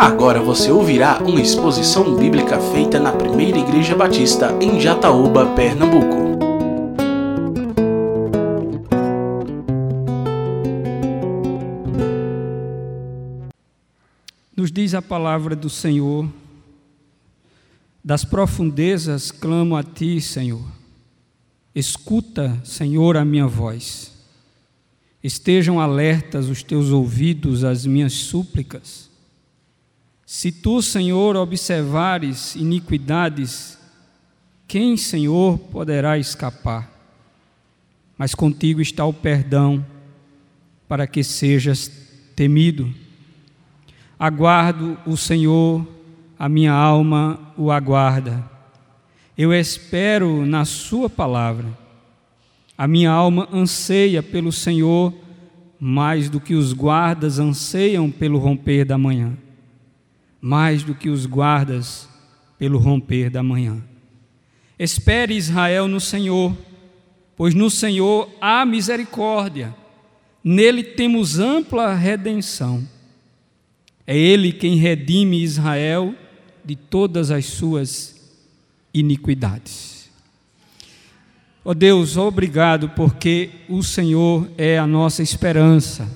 Agora você ouvirá uma exposição bíblica feita na Primeira Igreja Batista em Jataúba, Pernambuco. Nos diz a palavra do Senhor: Das profundezas clamo a ti, Senhor. Escuta, Senhor, a minha voz. Estejam alertas os teus ouvidos às minhas súplicas. Se tu, Senhor, observares iniquidades, quem, Senhor, poderá escapar? Mas contigo está o perdão, para que sejas temido. Aguardo o Senhor, a minha alma o aguarda. Eu espero na Sua palavra. A minha alma anseia pelo Senhor mais do que os guardas anseiam pelo romper da manhã mais do que os guardas pelo romper da manhã. Espere Israel no Senhor, pois no Senhor há misericórdia, nele temos ampla redenção. É Ele quem redime Israel de todas as suas iniquidades. Ó oh Deus, obrigado porque o Senhor é a nossa esperança.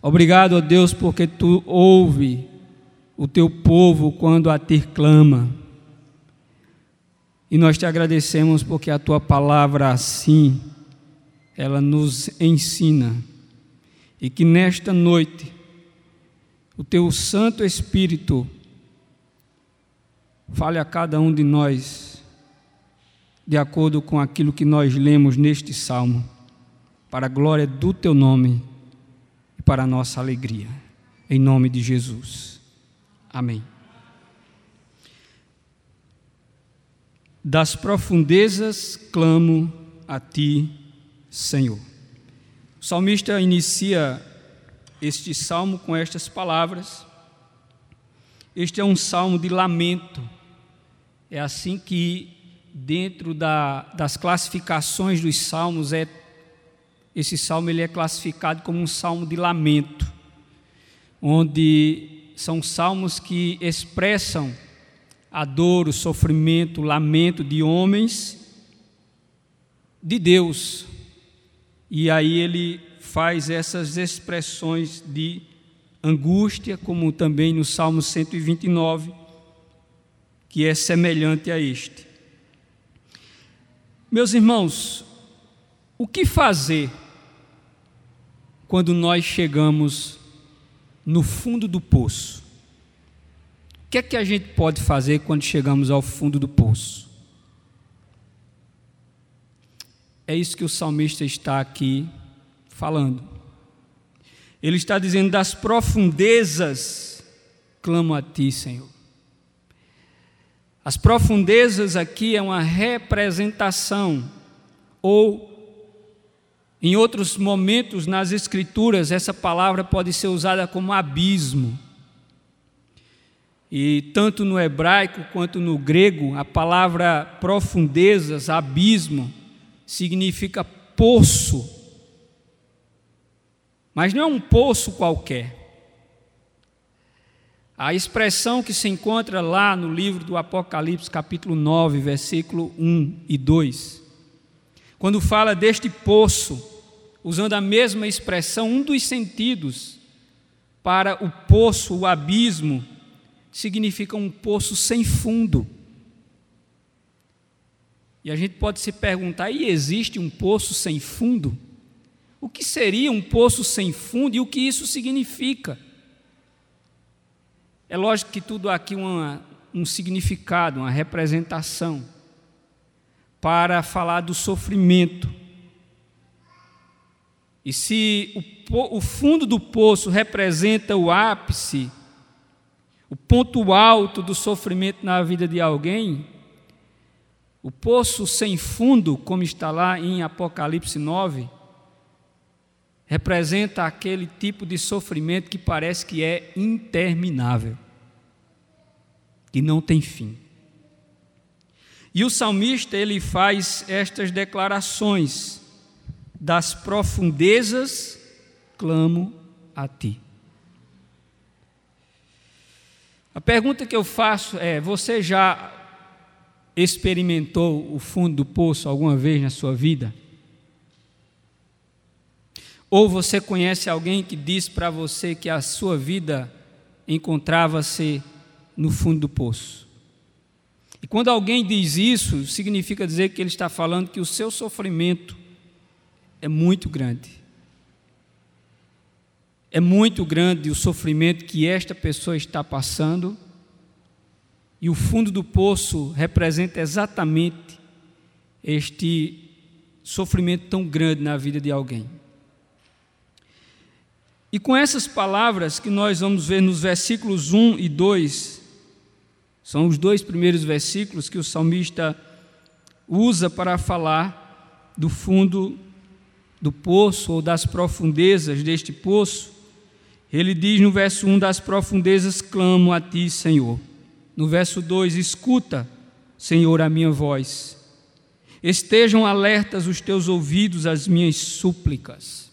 Obrigado, ó oh Deus, porque tu ouve o teu povo quando a ti clama. E nós te agradecemos porque a tua palavra assim ela nos ensina e que nesta noite o teu Santo Espírito fale a cada um de nós de acordo com aquilo que nós lemos neste salmo, para a glória do teu nome e para a nossa alegria. Em nome de Jesus. Amém. Das profundezas clamo a ti, Senhor. O salmista inicia este salmo com estas palavras. Este é um salmo de lamento. É assim que, dentro da, das classificações dos salmos, é, esse salmo ele é classificado como um salmo de lamento, onde são salmos que expressam a dor, o sofrimento, o lamento de homens de Deus. E aí ele faz essas expressões de angústia, como também no Salmo 129, que é semelhante a este. Meus irmãos, o que fazer quando nós chegamos no fundo do poço. O que é que a gente pode fazer quando chegamos ao fundo do poço? É isso que o salmista está aqui falando. Ele está dizendo: das profundezas clamo a ti, Senhor. As profundezas aqui é uma representação ou em outros momentos nas Escrituras, essa palavra pode ser usada como abismo. E tanto no hebraico quanto no grego, a palavra profundezas, abismo, significa poço. Mas não é um poço qualquer. A expressão que se encontra lá no livro do Apocalipse, capítulo 9, versículo 1 e 2, quando fala deste poço, usando a mesma expressão, um dos sentidos para o poço, o abismo, significa um poço sem fundo. E a gente pode se perguntar: e existe um poço sem fundo? O que seria um poço sem fundo e o que isso significa? É lógico que tudo aqui uma, um significado, uma representação para falar do sofrimento. E se o, o fundo do poço representa o ápice, o ponto alto do sofrimento na vida de alguém, o poço sem fundo, como está lá em Apocalipse 9, representa aquele tipo de sofrimento que parece que é interminável, que não tem fim. E o salmista ele faz estas declarações: das profundezas clamo a ti. A pergunta que eu faço é: você já experimentou o fundo do poço alguma vez na sua vida? Ou você conhece alguém que diz para você que a sua vida encontrava-se no fundo do poço? E quando alguém diz isso, significa dizer que ele está falando que o seu sofrimento é muito grande. É muito grande o sofrimento que esta pessoa está passando, e o fundo do poço representa exatamente este sofrimento tão grande na vida de alguém. E com essas palavras que nós vamos ver nos versículos 1 e 2, são os dois primeiros versículos que o salmista usa para falar do fundo do poço ou das profundezas deste poço. Ele diz no verso 1: Das profundezas clamo a ti, Senhor. No verso 2: Escuta, Senhor, a minha voz. Estejam alertas os teus ouvidos às minhas súplicas.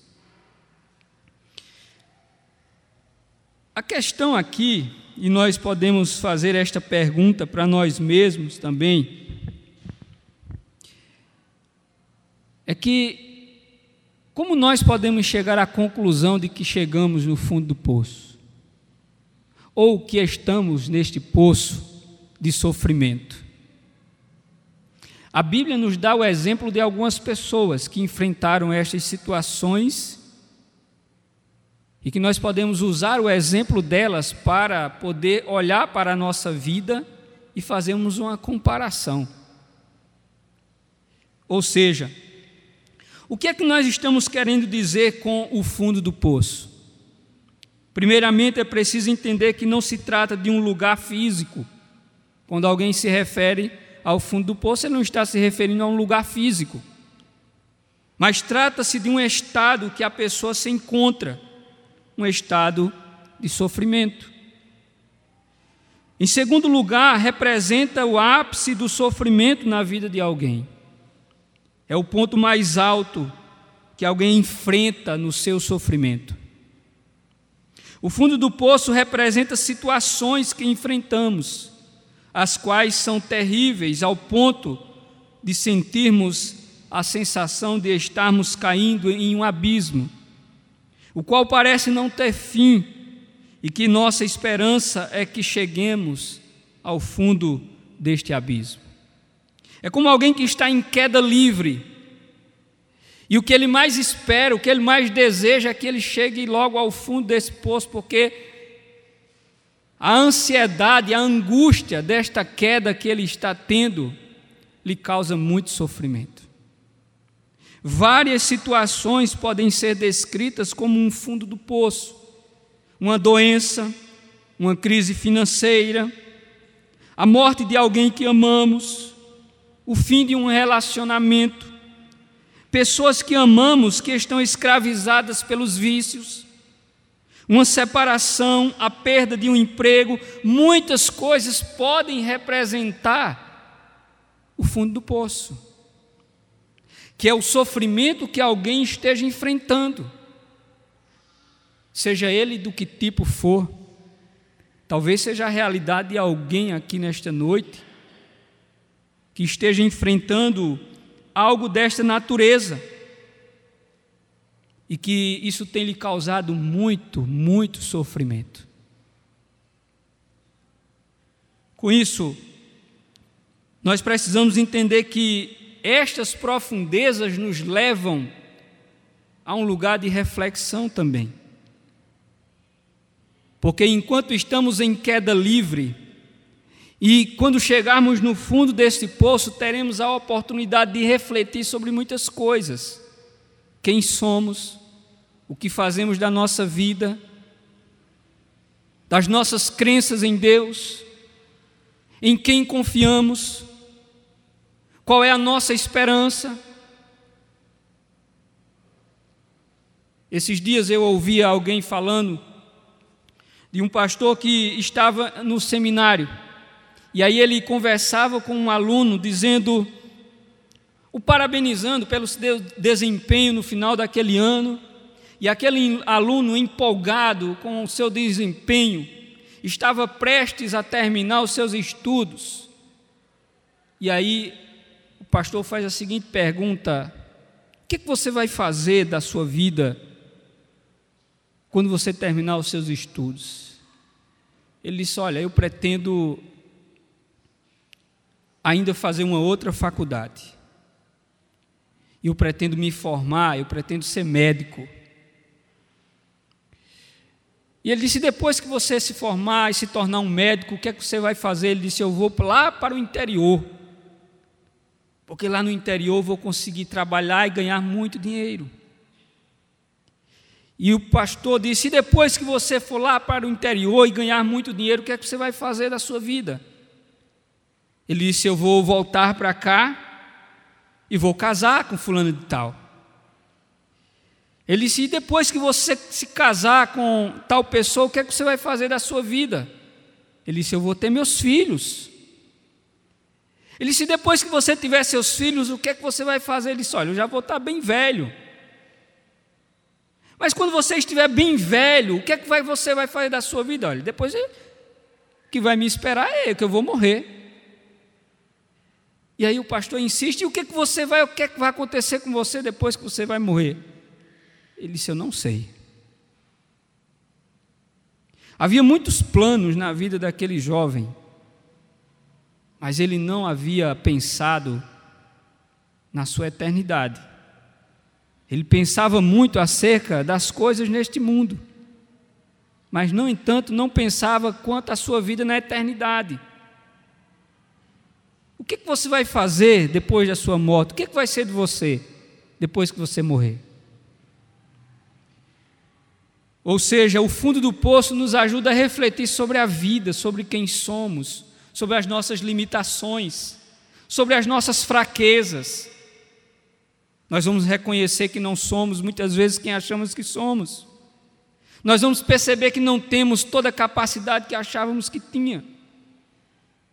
A questão aqui e nós podemos fazer esta pergunta para nós mesmos também, é que como nós podemos chegar à conclusão de que chegamos no fundo do poço? Ou que estamos neste poço de sofrimento? A Bíblia nos dá o exemplo de algumas pessoas que enfrentaram estas situações e que nós podemos usar o exemplo delas para poder olhar para a nossa vida e fazermos uma comparação. Ou seja, o que é que nós estamos querendo dizer com o fundo do poço? Primeiramente, é preciso entender que não se trata de um lugar físico. Quando alguém se refere ao fundo do poço, ele não está se referindo a um lugar físico. Mas trata-se de um estado que a pessoa se encontra um estado de sofrimento. Em segundo lugar, representa o ápice do sofrimento na vida de alguém. É o ponto mais alto que alguém enfrenta no seu sofrimento. O fundo do poço representa situações que enfrentamos, as quais são terríveis ao ponto de sentirmos a sensação de estarmos caindo em um abismo o qual parece não ter fim, e que nossa esperança é que cheguemos ao fundo deste abismo. É como alguém que está em queda livre, e o que ele mais espera, o que ele mais deseja é que ele chegue logo ao fundo desse poço, porque a ansiedade, a angústia desta queda que ele está tendo lhe causa muito sofrimento. Várias situações podem ser descritas como um fundo do poço: uma doença, uma crise financeira, a morte de alguém que amamos, o fim de um relacionamento, pessoas que amamos que estão escravizadas pelos vícios, uma separação, a perda de um emprego, muitas coisas podem representar o fundo do poço que é o sofrimento que alguém esteja enfrentando, seja ele do que tipo for. Talvez seja a realidade de alguém aqui nesta noite que esteja enfrentando algo desta natureza e que isso tem lhe causado muito, muito sofrimento. Com isso, nós precisamos entender que estas profundezas nos levam a um lugar de reflexão também. Porque enquanto estamos em queda livre, e quando chegarmos no fundo desse poço, teremos a oportunidade de refletir sobre muitas coisas: quem somos, o que fazemos da nossa vida, das nossas crenças em Deus, em quem confiamos, qual é a nossa esperança? Esses dias eu ouvi alguém falando de um pastor que estava no seminário. E aí ele conversava com um aluno dizendo, o parabenizando pelo seu desempenho no final daquele ano, e aquele aluno empolgado com o seu desempenho estava prestes a terminar os seus estudos. E aí pastor faz a seguinte pergunta: O que, que você vai fazer da sua vida quando você terminar os seus estudos? Ele disse: Olha, eu pretendo ainda fazer uma outra faculdade. Eu pretendo me formar, eu pretendo ser médico. E ele disse: depois que você se formar e se tornar um médico, o que é que você vai fazer? Ele disse: eu vou lá para o interior. Porque lá no interior vou conseguir trabalhar e ganhar muito dinheiro. E o pastor disse: e depois que você for lá para o interior e ganhar muito dinheiro, o que é que você vai fazer da sua vida? Ele disse: eu vou voltar para cá e vou casar com fulano de tal. Ele disse: e depois que você se casar com tal pessoa, o que é que você vai fazer da sua vida? Ele disse: eu vou ter meus filhos. Ele disse: depois que você tiver seus filhos, o que é que você vai fazer? Ele disse: olha, eu já vou estar bem velho. Mas quando você estiver bem velho, o que é que você vai fazer da sua vida? Olha, depois que vai me esperar é que eu vou morrer. E aí o pastor insiste: e o que, que você vai, o que, é que vai acontecer com você depois que você vai morrer? Ele disse: Eu não sei. Havia muitos planos na vida daquele jovem, mas ele não havia pensado na sua eternidade. Ele pensava muito acerca das coisas neste mundo, mas, no entanto, não pensava quanto à sua vida na eternidade. O que, que você vai fazer depois da sua morte? O que, que vai ser de você depois que você morrer? Ou seja, o fundo do poço nos ajuda a refletir sobre a vida, sobre quem somos, sobre as nossas limitações, sobre as nossas fraquezas. Nós vamos reconhecer que não somos muitas vezes quem achamos que somos. Nós vamos perceber que não temos toda a capacidade que achávamos que tinha.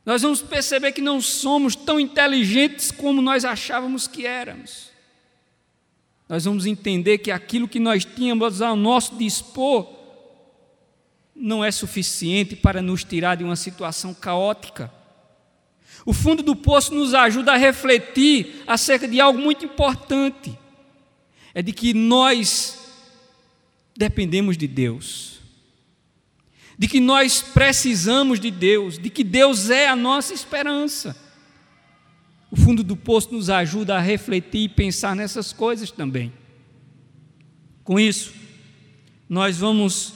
Nós vamos perceber que não somos tão inteligentes como nós achávamos que éramos. Nós vamos entender que aquilo que nós tínhamos ao nosso dispor não é suficiente para nos tirar de uma situação caótica. O fundo do poço nos ajuda a refletir acerca de algo muito importante: é de que nós dependemos de Deus de que nós precisamos de Deus, de que Deus é a nossa esperança. O fundo do poço nos ajuda a refletir e pensar nessas coisas também. Com isso, nós vamos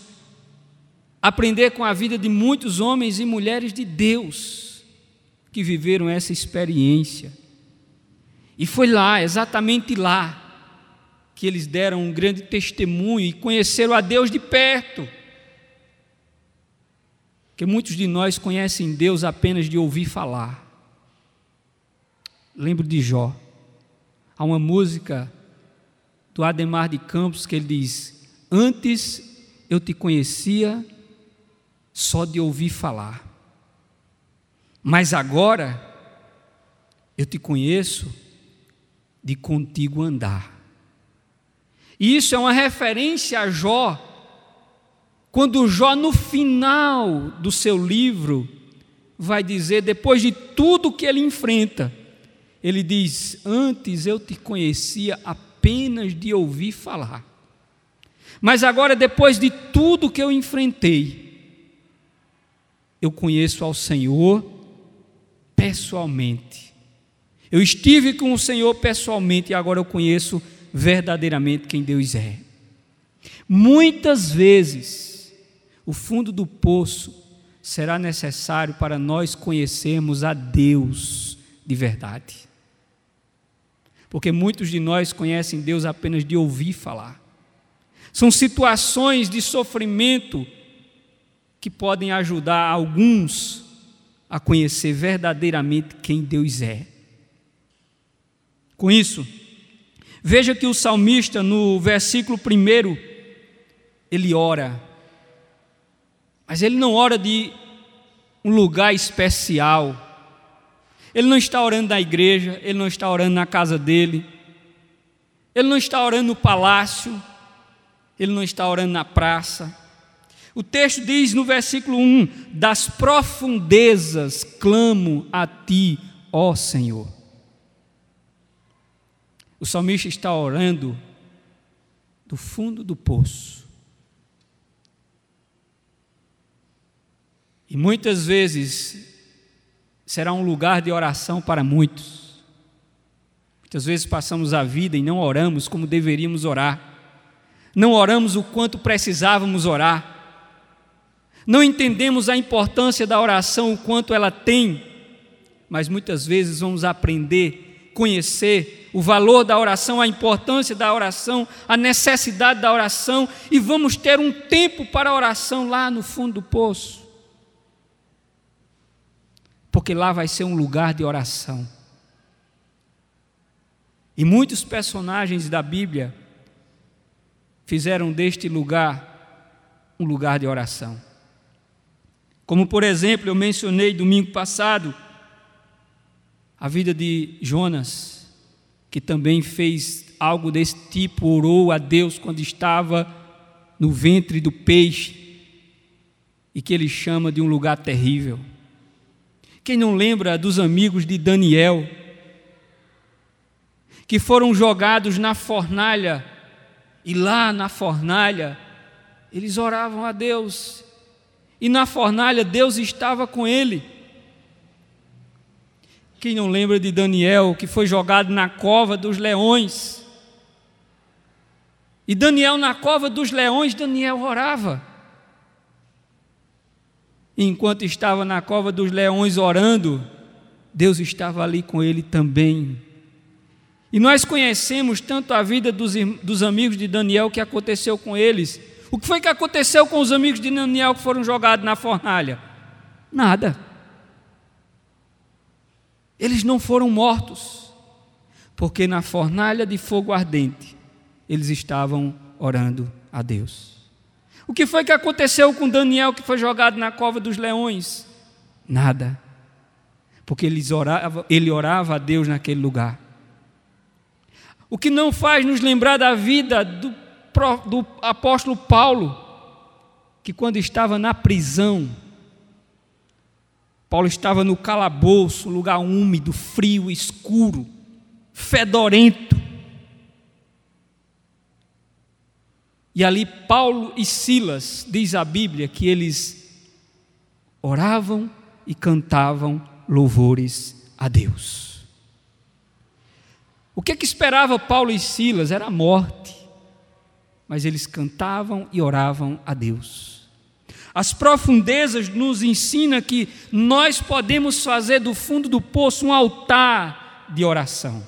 aprender com a vida de muitos homens e mulheres de Deus que viveram essa experiência. E foi lá, exatamente lá, que eles deram um grande testemunho e conheceram a Deus de perto que muitos de nós conhecem Deus apenas de ouvir falar. Lembro de Jó. Há uma música do Ademar de Campos que ele diz: Antes eu te conhecia só de ouvir falar, mas agora eu te conheço de contigo andar. E isso é uma referência a Jó, quando Jó, no final do seu livro, vai dizer, depois de tudo que ele enfrenta, ele diz: Antes eu te conhecia apenas de ouvir falar, mas agora, depois de tudo que eu enfrentei, eu conheço ao Senhor pessoalmente. Eu estive com o Senhor pessoalmente e agora eu conheço verdadeiramente quem Deus é. Muitas vezes, o fundo do poço será necessário para nós conhecermos a Deus de verdade. Porque muitos de nós conhecem Deus apenas de ouvir falar. São situações de sofrimento que podem ajudar alguns a conhecer verdadeiramente quem Deus é. Com isso, veja que o salmista, no versículo 1, ele ora mas ele não ora de um lugar especial. Ele não está orando na igreja, ele não está orando na casa dele. Ele não está orando no palácio, ele não está orando na praça. O texto diz no versículo 1: Das profundezas clamo a ti, ó Senhor. O salmista está orando do fundo do poço. E muitas vezes será um lugar de oração para muitos. Muitas vezes passamos a vida e não oramos como deveríamos orar. Não oramos o quanto precisávamos orar não entendemos a importância da oração, o quanto ela tem, mas muitas vezes vamos aprender, conhecer o valor da oração, a importância da oração, a necessidade da oração, e vamos ter um tempo para a oração lá no fundo do poço. Porque lá vai ser um lugar de oração. E muitos personagens da Bíblia fizeram deste lugar um lugar de oração. Como, por exemplo, eu mencionei domingo passado, a vida de Jonas, que também fez algo desse tipo, orou a Deus quando estava no ventre do peixe, e que ele chama de um lugar terrível. Quem não lembra dos amigos de Daniel, que foram jogados na fornalha, e lá na fornalha, eles oravam a Deus e na fornalha Deus estava com ele. Quem não lembra de Daniel, que foi jogado na cova dos leões? E Daniel, na cova dos leões, Daniel orava. E enquanto estava na cova dos leões orando, Deus estava ali com ele também. E nós conhecemos tanto a vida dos, dos amigos de Daniel que aconteceu com eles o que foi que aconteceu com os amigos de Daniel que foram jogados na fornalha? Nada. Eles não foram mortos, porque na fornalha de fogo ardente eles estavam orando a Deus. O que foi que aconteceu com Daniel que foi jogado na cova dos leões? Nada. Porque ele orava, ele orava a Deus naquele lugar. O que não faz nos lembrar da vida do do apóstolo Paulo, que quando estava na prisão, Paulo estava no calabouço, lugar úmido, frio, escuro, fedorento. E ali Paulo e Silas, diz a Bíblia, que eles oravam e cantavam louvores a Deus. O que, é que esperava Paulo e Silas? Era a morte mas eles cantavam e oravam a Deus. As profundezas nos ensina que nós podemos fazer do fundo do poço um altar de oração.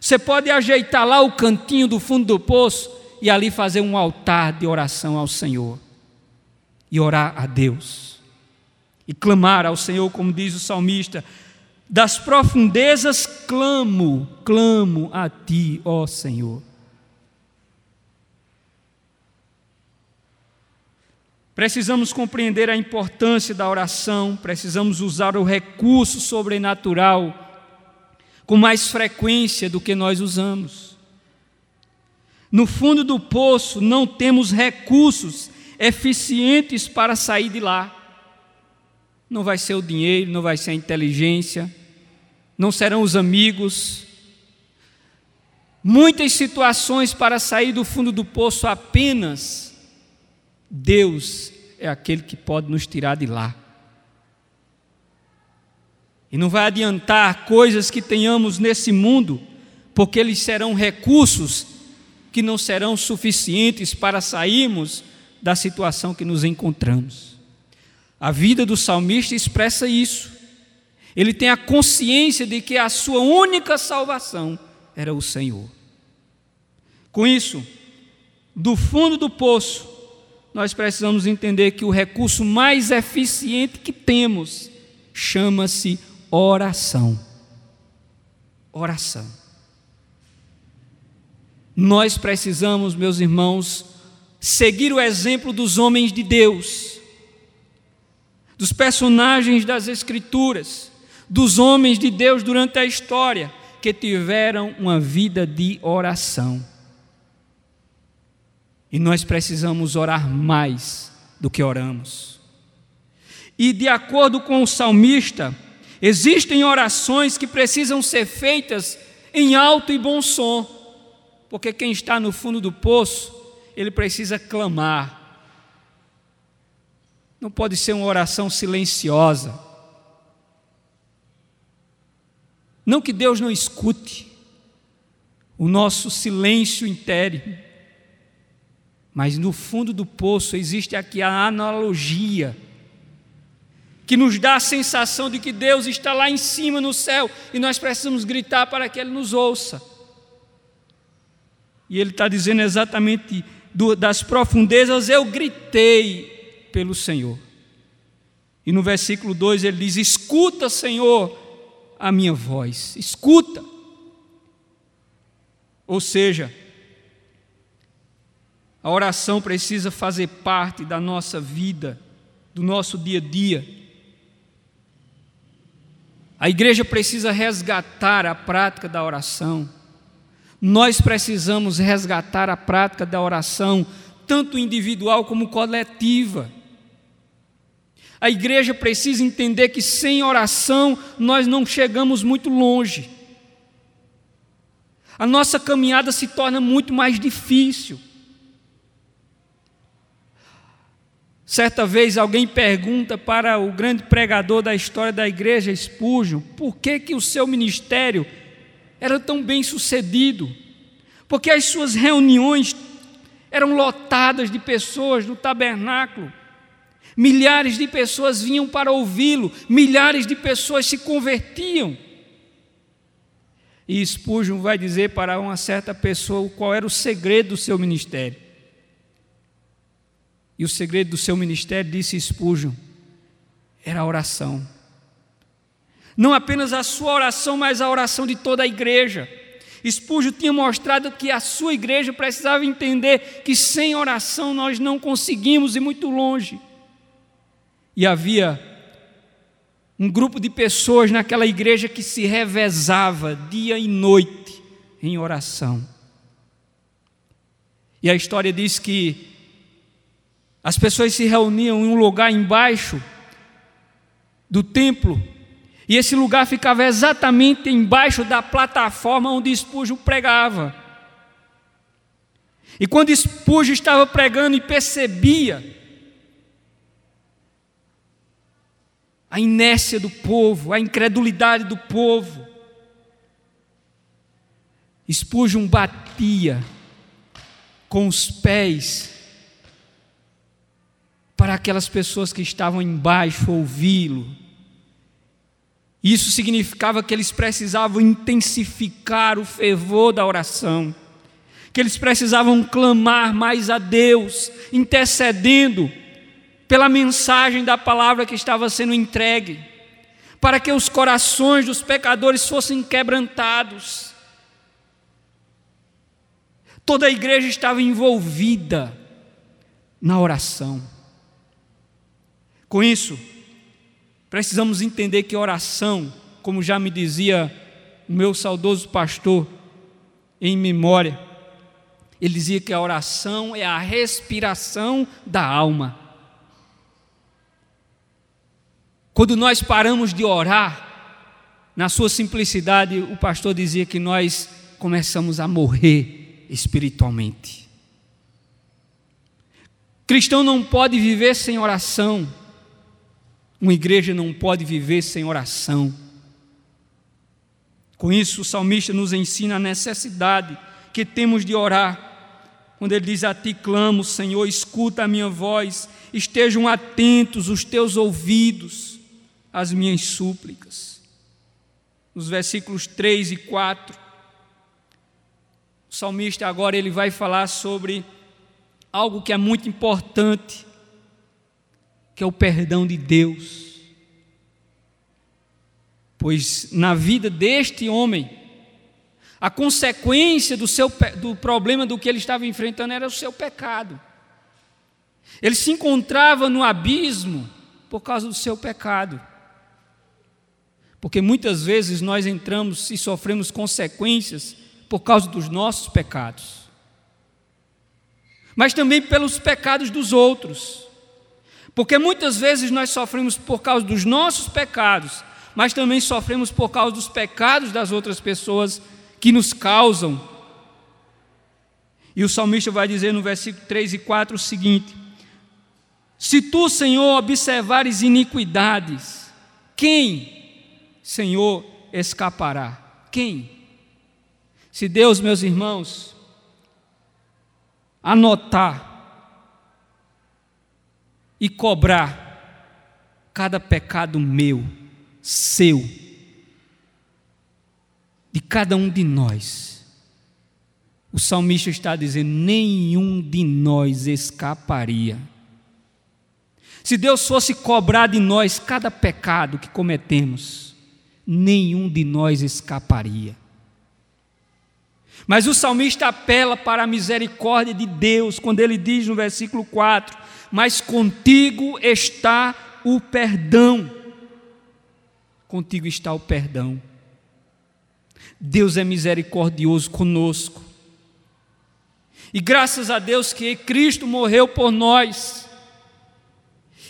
Você pode ajeitar lá o cantinho do fundo do poço e ali fazer um altar de oração ao Senhor e orar a Deus e clamar ao Senhor, como diz o salmista: das profundezas clamo, clamo a ti, ó Senhor. Precisamos compreender a importância da oração, precisamos usar o recurso sobrenatural com mais frequência do que nós usamos. No fundo do poço não temos recursos eficientes para sair de lá. Não vai ser o dinheiro, não vai ser a inteligência, não serão os amigos. Muitas situações para sair do fundo do poço apenas Deus é aquele que pode nos tirar de lá. E não vai adiantar coisas que tenhamos nesse mundo, porque eles serão recursos que não serão suficientes para sairmos da situação que nos encontramos. A vida do salmista expressa isso. Ele tem a consciência de que a sua única salvação era o Senhor. Com isso, do fundo do poço, nós precisamos entender que o recurso mais eficiente que temos chama-se oração. Oração. Nós precisamos, meus irmãos, seguir o exemplo dos homens de Deus, dos personagens das Escrituras, dos homens de Deus durante a história que tiveram uma vida de oração. E nós precisamos orar mais do que oramos. E de acordo com o salmista, existem orações que precisam ser feitas em alto e bom som, porque quem está no fundo do poço, ele precisa clamar. Não pode ser uma oração silenciosa. Não que Deus não escute o nosso silêncio interno, mas no fundo do poço existe aqui a analogia que nos dá a sensação de que Deus está lá em cima no céu e nós precisamos gritar para que Ele nos ouça. E Ele está dizendo exatamente do, das profundezas eu gritei pelo Senhor. E no versículo 2 ele diz: Escuta, Senhor, a minha voz, escuta. Ou seja, a oração precisa fazer parte da nossa vida, do nosso dia a dia. A igreja precisa resgatar a prática da oração. Nós precisamos resgatar a prática da oração, tanto individual como coletiva. A igreja precisa entender que sem oração nós não chegamos muito longe. A nossa caminhada se torna muito mais difícil. Certa vez alguém pergunta para o grande pregador da história da igreja, Spurgeon, por que, que o seu ministério era tão bem sucedido? Porque as suas reuniões eram lotadas de pessoas no tabernáculo. Milhares de pessoas vinham para ouvi-lo, milhares de pessoas se convertiam. E Spurgeon vai dizer para uma certa pessoa qual era o segredo do seu ministério. E o segredo do seu ministério, disse Spurgeon, era a oração. Não apenas a sua oração, mas a oração de toda a igreja. Spurgeon tinha mostrado que a sua igreja precisava entender que sem oração nós não conseguimos ir muito longe. E havia um grupo de pessoas naquela igreja que se revezava dia e noite em oração. E a história diz que as pessoas se reuniam em um lugar embaixo do templo, e esse lugar ficava exatamente embaixo da plataforma onde Spurgeon pregava. E quando Spurgeon estava pregando e percebia a inércia do povo, a incredulidade do povo, Spurgeon batia com os pés para aquelas pessoas que estavam embaixo ouvi-lo. Isso significava que eles precisavam intensificar o fervor da oração, que eles precisavam clamar mais a Deus, intercedendo pela mensagem da palavra que estava sendo entregue, para que os corações dos pecadores fossem quebrantados. Toda a igreja estava envolvida na oração. Com isso, precisamos entender que oração, como já me dizia o meu saudoso pastor em memória, ele dizia que a oração é a respiração da alma. Quando nós paramos de orar, na sua simplicidade, o pastor dizia que nós começamos a morrer espiritualmente. Cristão não pode viver sem oração. Uma igreja não pode viver sem oração. Com isso, o salmista nos ensina a necessidade que temos de orar. Quando ele diz: A ti clamo, Senhor, escuta a minha voz, estejam atentos os teus ouvidos às minhas súplicas. Nos versículos 3 e 4, o salmista agora ele vai falar sobre algo que é muito importante que é o perdão de Deus. Pois na vida deste homem, a consequência do, seu, do problema do que ele estava enfrentando era o seu pecado. Ele se encontrava no abismo por causa do seu pecado. Porque muitas vezes nós entramos e sofremos consequências por causa dos nossos pecados. mas também pelos pecados dos outros. Porque muitas vezes nós sofremos por causa dos nossos pecados, mas também sofremos por causa dos pecados das outras pessoas que nos causam. E o salmista vai dizer no versículo 3 e 4 o seguinte: Se tu, Senhor, observares iniquidades, quem, Senhor, escapará? Quem? Se Deus, meus irmãos, anotar e cobrar cada pecado meu, seu, de cada um de nós. O salmista está dizendo: nenhum de nós escaparia. Se Deus fosse cobrar de nós cada pecado que cometemos, nenhum de nós escaparia. Mas o salmista apela para a misericórdia de Deus, quando ele diz no versículo 4: Mas contigo está o perdão. Contigo está o perdão. Deus é misericordioso conosco. E graças a Deus que Cristo morreu por nós.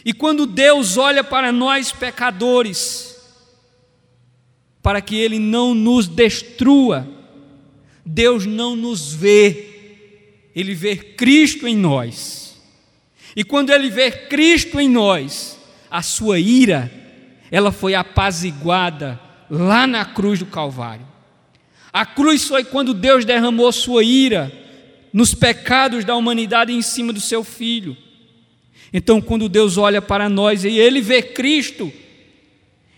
E quando Deus olha para nós pecadores, para que Ele não nos destrua, Deus não nos vê, Ele vê Cristo em nós. E quando Ele vê Cristo em nós, a sua ira, ela foi apaziguada lá na cruz do Calvário. A cruz foi quando Deus derramou sua ira nos pecados da humanidade em cima do seu filho. Então, quando Deus olha para nós e ele vê Cristo,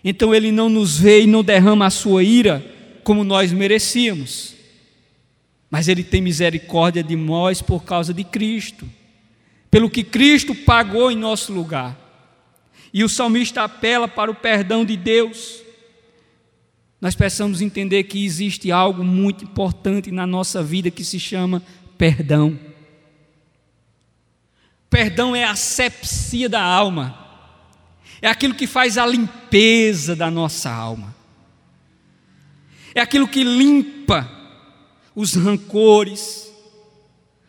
então ele não nos vê e não derrama a sua ira como nós merecíamos mas Ele tem misericórdia de nós por causa de Cristo, pelo que Cristo pagou em nosso lugar. E o salmista apela para o perdão de Deus. Nós precisamos entender que existe algo muito importante na nossa vida que se chama perdão. Perdão é a sepsia da alma, é aquilo que faz a limpeza da nossa alma, é aquilo que limpa os rancores,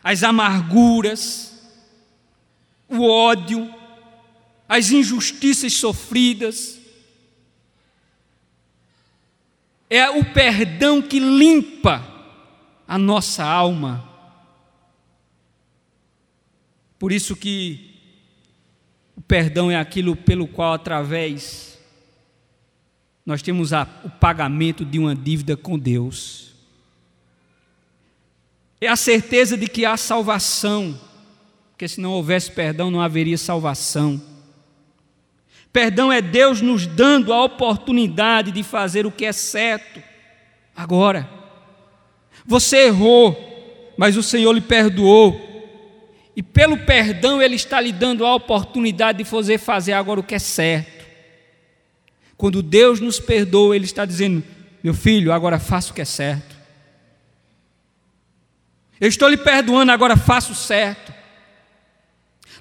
as amarguras, o ódio, as injustiças sofridas. É o perdão que limpa a nossa alma. Por isso que o perdão é aquilo pelo qual através nós temos a, o pagamento de uma dívida com Deus é a certeza de que há salvação, porque se não houvesse perdão, não haveria salvação. Perdão é Deus nos dando a oportunidade de fazer o que é certo, agora. Você errou, mas o Senhor lhe perdoou, e pelo perdão Ele está lhe dando a oportunidade de fazer, fazer agora o que é certo. Quando Deus nos perdoa, Ele está dizendo: Meu filho, agora faça o que é certo. Eu estou lhe perdoando, agora faço certo.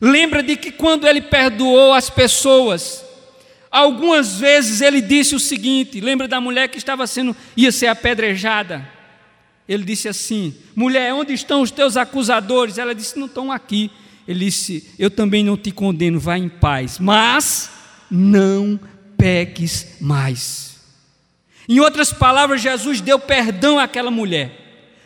Lembra de que quando ele perdoou as pessoas, algumas vezes ele disse o seguinte: lembra da mulher que estava sendo, ia ser apedrejada? Ele disse assim: mulher, onde estão os teus acusadores? Ela disse: não estão aqui. Ele disse: eu também não te condeno, vá em paz, mas não peques mais. Em outras palavras, Jesus deu perdão àquela mulher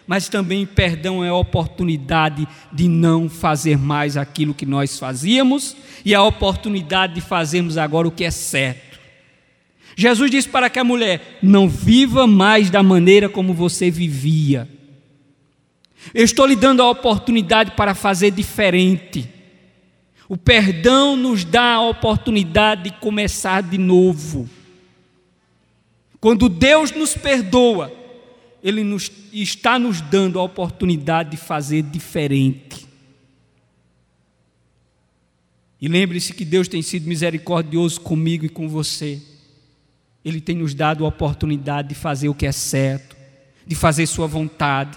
mas também perdão é a oportunidade de não fazer mais aquilo que nós fazíamos e a oportunidade de fazermos agora o que é certo. Jesus disse para aquela mulher: Não viva mais da maneira como você vivia. Eu estou lhe dando a oportunidade para fazer diferente. O perdão nos dá a oportunidade de começar de novo. Quando Deus nos perdoa, ele nos, está nos dando a oportunidade de fazer diferente. E lembre-se que Deus tem sido misericordioso comigo e com você. Ele tem nos dado a oportunidade de fazer o que é certo, de fazer Sua vontade.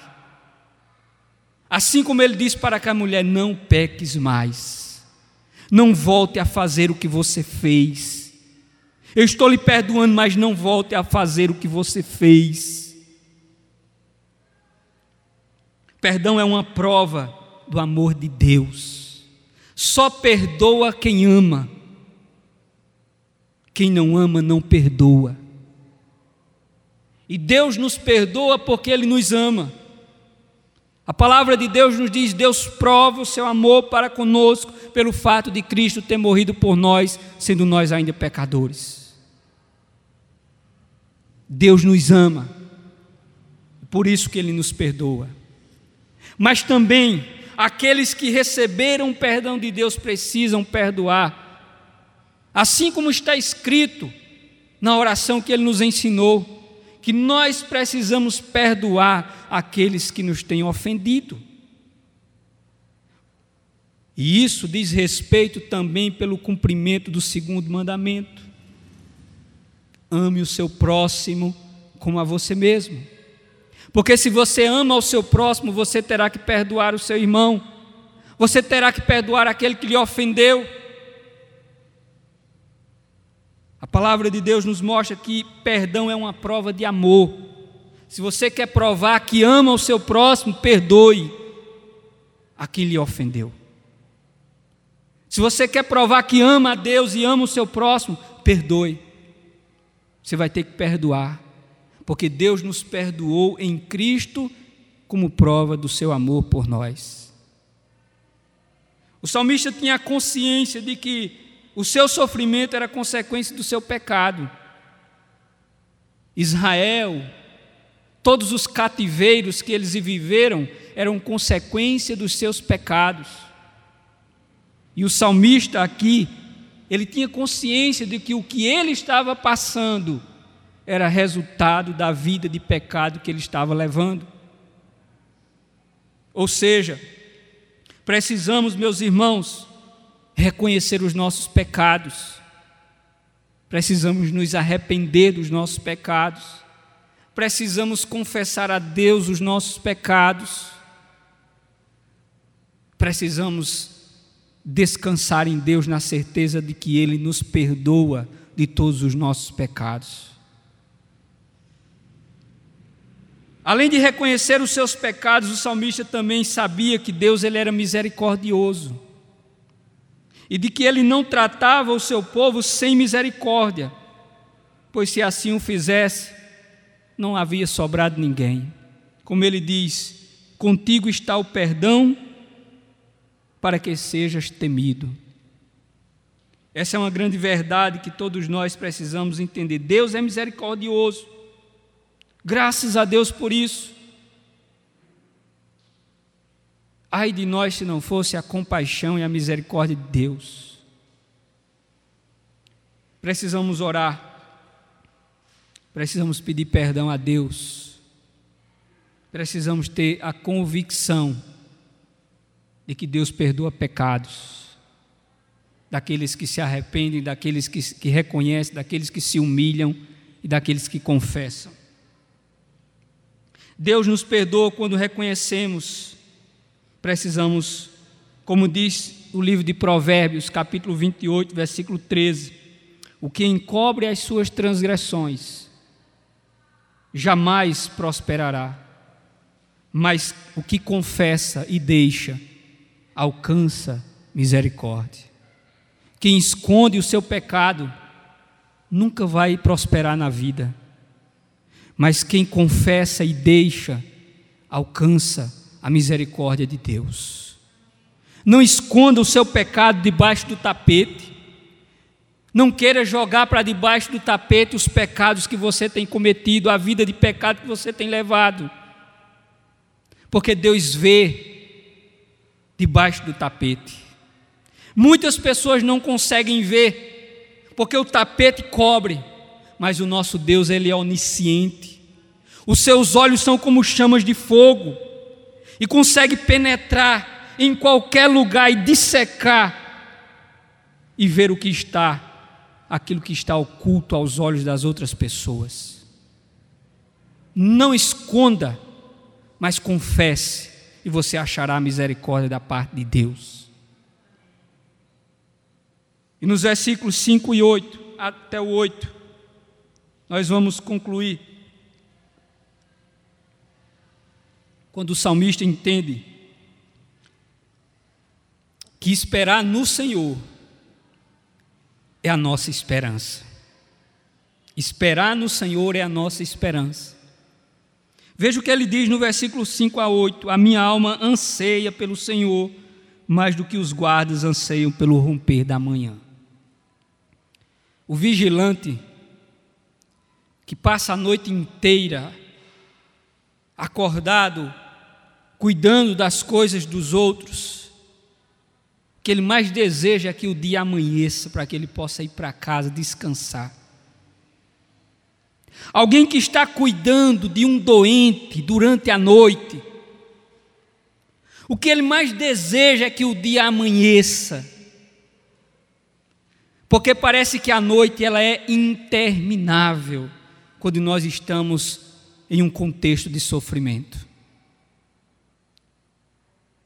Assim como ele disse para aquela mulher: não peques mais, não volte a fazer o que você fez. Eu estou lhe perdoando, mas não volte a fazer o que você fez. Perdão é uma prova do amor de Deus. Só perdoa quem ama. Quem não ama não perdoa. E Deus nos perdoa porque Ele nos ama. A palavra de Deus nos diz: Deus prova o seu amor para conosco pelo fato de Cristo ter morrido por nós, sendo nós ainda pecadores. Deus nos ama, por isso que Ele nos perdoa. Mas também aqueles que receberam o perdão de Deus precisam perdoar, assim como está escrito na oração que Ele nos ensinou que nós precisamos perdoar aqueles que nos têm ofendido. E isso diz respeito também pelo cumprimento do segundo mandamento. Ame o seu próximo como a você mesmo. Porque se você ama o seu próximo, você terá que perdoar o seu irmão. Você terá que perdoar aquele que lhe ofendeu. A palavra de Deus nos mostra que perdão é uma prova de amor. Se você quer provar que ama o seu próximo, perdoe a quem lhe ofendeu. Se você quer provar que ama a Deus e ama o seu próximo, perdoe. Você vai ter que perdoar, porque Deus nos perdoou em Cristo como prova do seu amor por nós. O salmista tinha consciência de que o seu sofrimento era consequência do seu pecado. Israel, todos os cativeiros que eles viveram eram consequência dos seus pecados. E o salmista aqui, ele tinha consciência de que o que ele estava passando era resultado da vida de pecado que ele estava levando. Ou seja, precisamos, meus irmãos, reconhecer os nossos pecados, precisamos nos arrepender dos nossos pecados, precisamos confessar a Deus os nossos pecados, precisamos descansar em Deus na certeza de que Ele nos perdoa de todos os nossos pecados. Além de reconhecer os seus pecados, o salmista também sabia que Deus ele era misericordioso e de que ele não tratava o seu povo sem misericórdia, pois se assim o fizesse, não havia sobrado ninguém. Como ele diz: Contigo está o perdão, para que sejas temido. Essa é uma grande verdade que todos nós precisamos entender. Deus é misericordioso. Graças a Deus por isso. Ai de nós se não fosse a compaixão e a misericórdia de Deus. Precisamos orar, precisamos pedir perdão a Deus, precisamos ter a convicção de que Deus perdoa pecados, daqueles que se arrependem, daqueles que, que reconhecem, daqueles que se humilham e daqueles que confessam. Deus nos perdoa quando reconhecemos precisamos, como diz o livro de Provérbios, capítulo 28, versículo 13: o que encobre as suas transgressões jamais prosperará, mas o que confessa e deixa alcança misericórdia. Quem esconde o seu pecado nunca vai prosperar na vida, mas quem confessa e deixa alcança a misericórdia de Deus. Não esconda o seu pecado debaixo do tapete. Não queira jogar para debaixo do tapete os pecados que você tem cometido, a vida de pecado que você tem levado. Porque Deus vê debaixo do tapete. Muitas pessoas não conseguem ver, porque o tapete cobre, mas o nosso Deus, ele é onisciente. Os seus olhos são como chamas de fogo e consegue penetrar em qualquer lugar e dissecar e ver o que está, aquilo que está oculto aos olhos das outras pessoas. Não esconda, mas confesse, e você achará a misericórdia da parte de Deus. E nos versículos 5 e 8, até o 8, nós vamos concluir Quando o salmista entende que esperar no Senhor é a nossa esperança. Esperar no Senhor é a nossa esperança. Veja o que ele diz no versículo 5 a 8: A minha alma anseia pelo Senhor, mais do que os guardas anseiam pelo romper da manhã. O vigilante, que passa a noite inteira acordado, cuidando das coisas dos outros, o que ele mais deseja é que o dia amanheça para que ele possa ir para casa descansar. Alguém que está cuidando de um doente durante a noite, o que ele mais deseja é que o dia amanheça. Porque parece que a noite ela é interminável quando nós estamos em um contexto de sofrimento.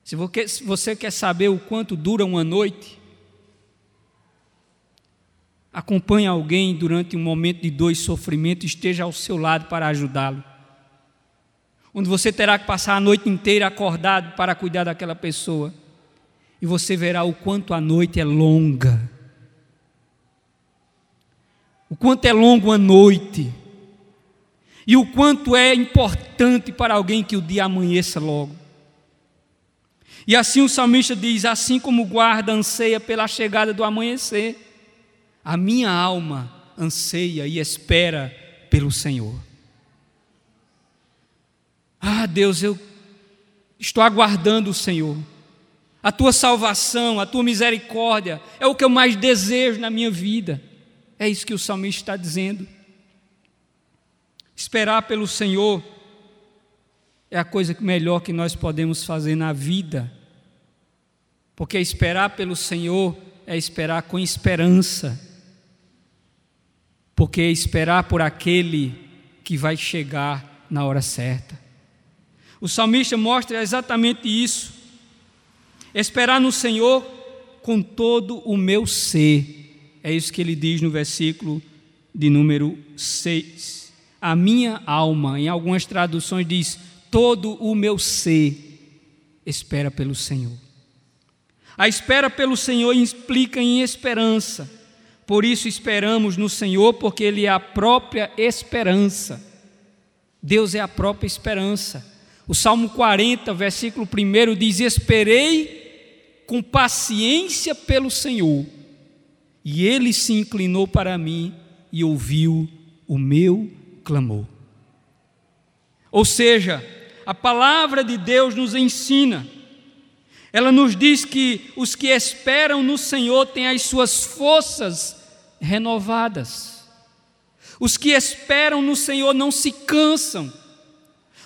Se você quer saber o quanto dura uma noite, acompanhe alguém durante um momento de dor e sofrimento, esteja ao seu lado para ajudá-lo. Onde você terá que passar a noite inteira acordado para cuidar daquela pessoa. E você verá o quanto a noite é longa. O quanto é longa uma noite. E o quanto é importante para alguém que o dia amanheça logo. E assim o salmista diz: Assim como guarda anseia pela chegada do amanhecer, a minha alma anseia e espera pelo Senhor. Ah, Deus, eu estou aguardando o Senhor. A tua salvação, a tua misericórdia é o que eu mais desejo na minha vida. É isso que o salmista está dizendo. Esperar pelo Senhor é a coisa melhor que nós podemos fazer na vida. Porque esperar pelo Senhor é esperar com esperança porque esperar por aquele que vai chegar na hora certa. O salmista mostra exatamente isso. Esperar no Senhor com todo o meu ser. É isso que ele diz no versículo de número 6. A minha alma, em algumas traduções diz, todo o meu ser espera pelo Senhor. A espera pelo Senhor implica em esperança. Por isso esperamos no Senhor, porque Ele é a própria esperança. Deus é a própria esperança. O Salmo 40, versículo 1 diz: Esperei com paciência pelo Senhor, e Ele se inclinou para mim e ouviu o meu clamor. Ou seja, a palavra de Deus nos ensina ela nos diz que os que esperam no Senhor têm as suas forças renovadas. Os que esperam no Senhor não se cansam.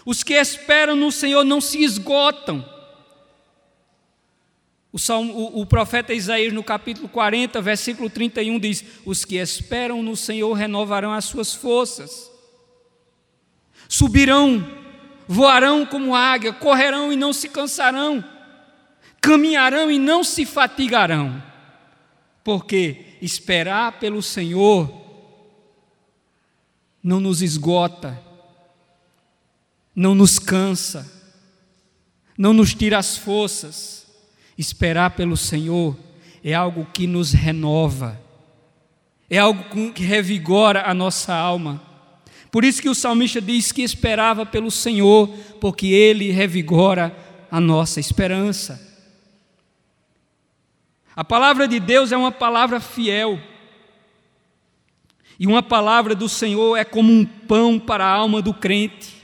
Os que esperam no Senhor não se esgotam. O, salmo, o, o, profeta Isaías, no capítulo 40, versículo 31, diz: Os que esperam no Senhor renovarão as suas forças, subirão, voarão como águia, correrão e não se cansarão, caminharão e não se fatigarão, porque esperar pelo Senhor não nos esgota, não nos cansa, não nos tira as forças. Esperar pelo Senhor é algo que nos renova, é algo que revigora a nossa alma. Por isso que o salmista diz que esperava pelo Senhor, porque ele revigora a nossa esperança. A palavra de Deus é uma palavra fiel. E uma palavra do Senhor é como um pão para a alma do crente.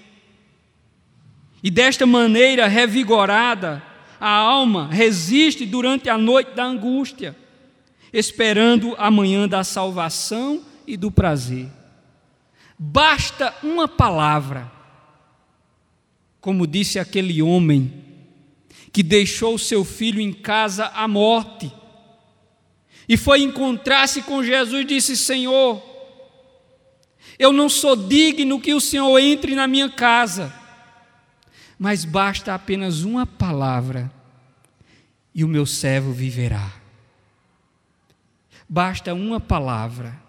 E desta maneira revigorada, a alma resiste durante a noite da angústia, esperando a manhã da salvação e do prazer. Basta uma palavra, como disse aquele homem que deixou seu filho em casa à morte e foi encontrar-se com Jesus e disse: Senhor, eu não sou digno que o Senhor entre na minha casa, mas basta apenas uma palavra e o meu servo viverá. Basta uma palavra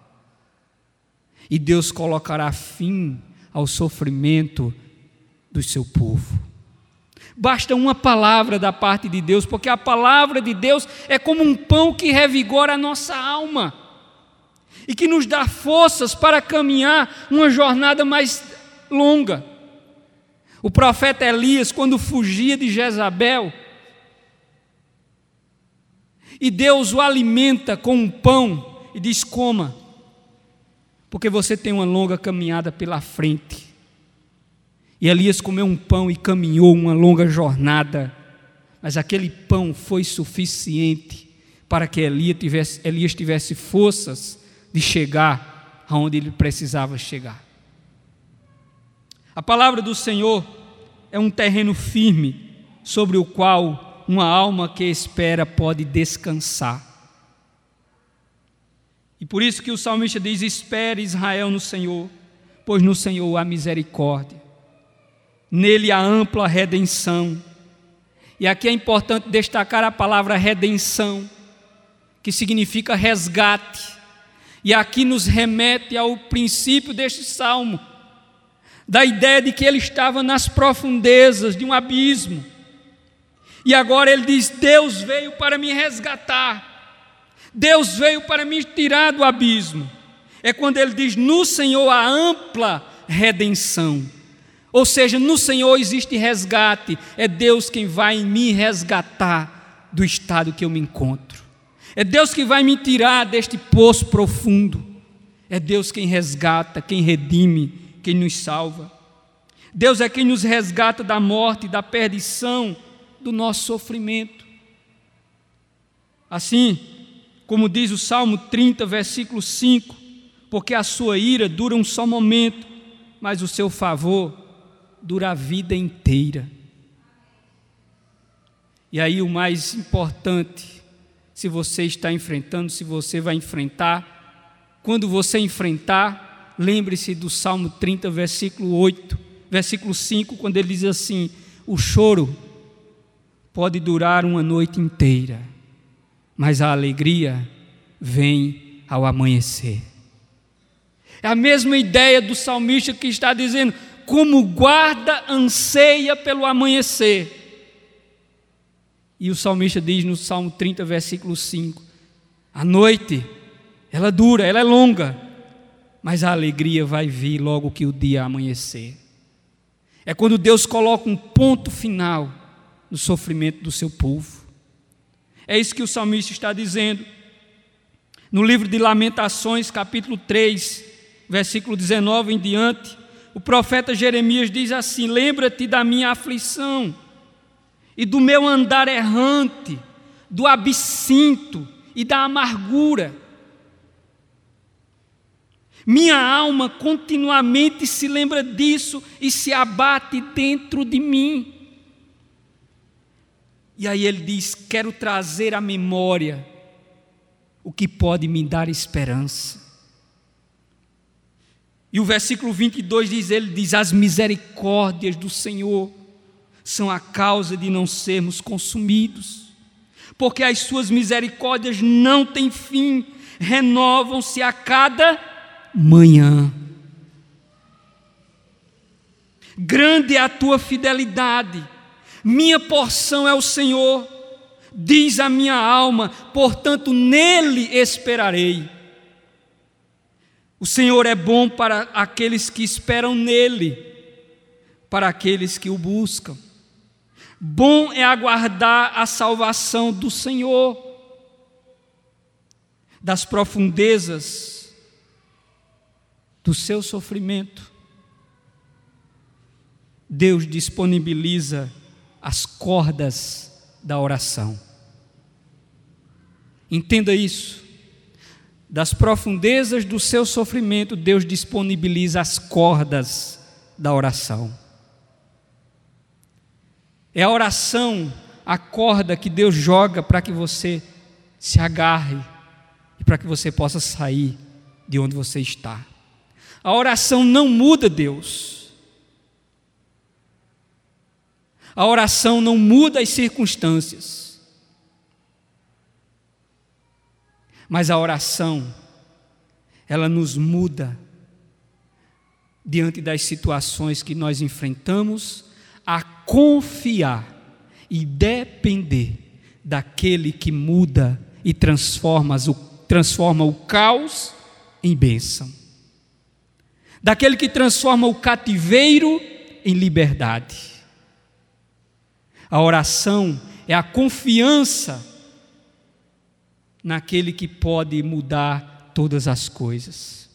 e Deus colocará fim ao sofrimento do seu povo. Basta uma palavra da parte de Deus, porque a palavra de Deus é como um pão que revigora a nossa alma e que nos dá forças para caminhar uma jornada mais longa. O profeta Elias, quando fugia de Jezabel, e Deus o alimenta com um pão e diz: coma, porque você tem uma longa caminhada pela frente. E Elias comeu um pão e caminhou uma longa jornada, mas aquele pão foi suficiente para que Elias tivesse, Elias tivesse forças de chegar aonde ele precisava chegar. A palavra do Senhor é um terreno firme sobre o qual uma alma que espera pode descansar. E por isso que o salmista diz: Espere Israel no Senhor, pois no Senhor há misericórdia, nele há ampla redenção. E aqui é importante destacar a palavra redenção, que significa resgate. E aqui nos remete ao princípio deste salmo, da ideia de que ele estava nas profundezas de um abismo e agora ele diz: Deus veio para me resgatar, Deus veio para me tirar do abismo. É quando ele diz: No Senhor há ampla redenção. Ou seja, no Senhor existe resgate, é Deus quem vai me resgatar do estado que eu me encontro. É Deus que vai me tirar deste poço profundo. É Deus quem resgata, quem redime, quem nos salva. Deus é quem nos resgata da morte, da perdição, do nosso sofrimento. Assim, como diz o Salmo 30, versículo 5, porque a sua ira dura um só momento, mas o seu favor dura a vida inteira. E aí o mais importante, se você está enfrentando, se você vai enfrentar, quando você enfrentar, lembre-se do Salmo 30, versículo 8, versículo 5, quando ele diz assim: o choro pode durar uma noite inteira, mas a alegria vem ao amanhecer. É a mesma ideia do salmista que está dizendo: como guarda anseia pelo amanhecer. E o salmista diz no Salmo 30, versículo 5: a noite, ela dura, ela é longa, mas a alegria vai vir logo que o dia amanhecer. É quando Deus coloca um ponto final no sofrimento do seu povo. É isso que o salmista está dizendo. No livro de Lamentações, capítulo 3, versículo 19 em diante, o profeta Jeremias diz assim: Lembra-te da minha aflição e do meu andar errante, do absinto e da amargura. Minha alma continuamente se lembra disso e se abate dentro de mim. E aí ele diz: Quero trazer à memória o que pode me dar esperança. E o versículo 22 diz: Ele diz: As misericórdias do Senhor são a causa de não sermos consumidos, porque as suas misericórdias não têm fim, renovam-se a cada manhã. Grande é a tua fidelidade minha porção é o Senhor, diz a minha alma, portanto nele esperarei. O Senhor é bom para aqueles que esperam nele, para aqueles que o buscam. Bom é aguardar a salvação do Senhor, das profundezas do seu sofrimento. Deus disponibiliza as cordas da oração. Entenda isso. Das profundezas do seu sofrimento, Deus disponibiliza as cordas da oração. É a oração a corda que Deus joga para que você se agarre e para que você possa sair de onde você está. A oração não muda Deus. A oração não muda as circunstâncias. Mas a oração, ela nos muda diante das situações que nós enfrentamos, a confiar e depender daquele que muda e transforma o, transforma o caos em bênção, daquele que transforma o cativeiro em liberdade. A oração é a confiança naquele que pode mudar todas as coisas.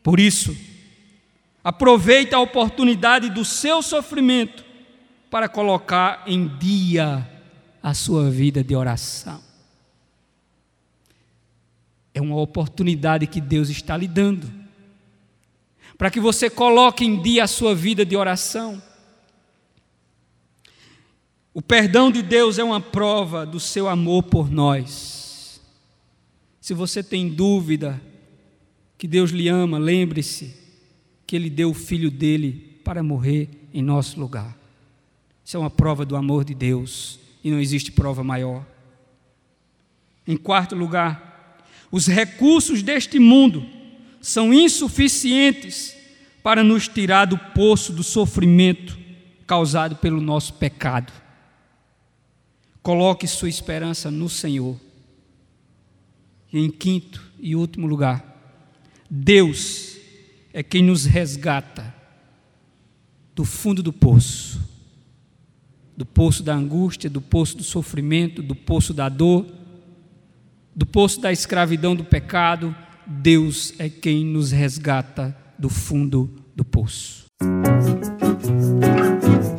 Por isso, aproveite a oportunidade do seu sofrimento para colocar em dia a sua vida de oração. É uma oportunidade que Deus está lhe dando, para que você coloque em dia a sua vida de oração. O perdão de Deus é uma prova do seu amor por nós. Se você tem dúvida que Deus lhe ama, lembre-se que Ele deu o filho dele para morrer em nosso lugar. Isso é uma prova do amor de Deus e não existe prova maior. Em quarto lugar, os recursos deste mundo são insuficientes para nos tirar do poço do sofrimento causado pelo nosso pecado. Coloque sua esperança no Senhor. E em quinto e último lugar, Deus é quem nos resgata do fundo do poço do poço da angústia, do poço do sofrimento, do poço da dor, do poço da escravidão do pecado, Deus é quem nos resgata do fundo do poço.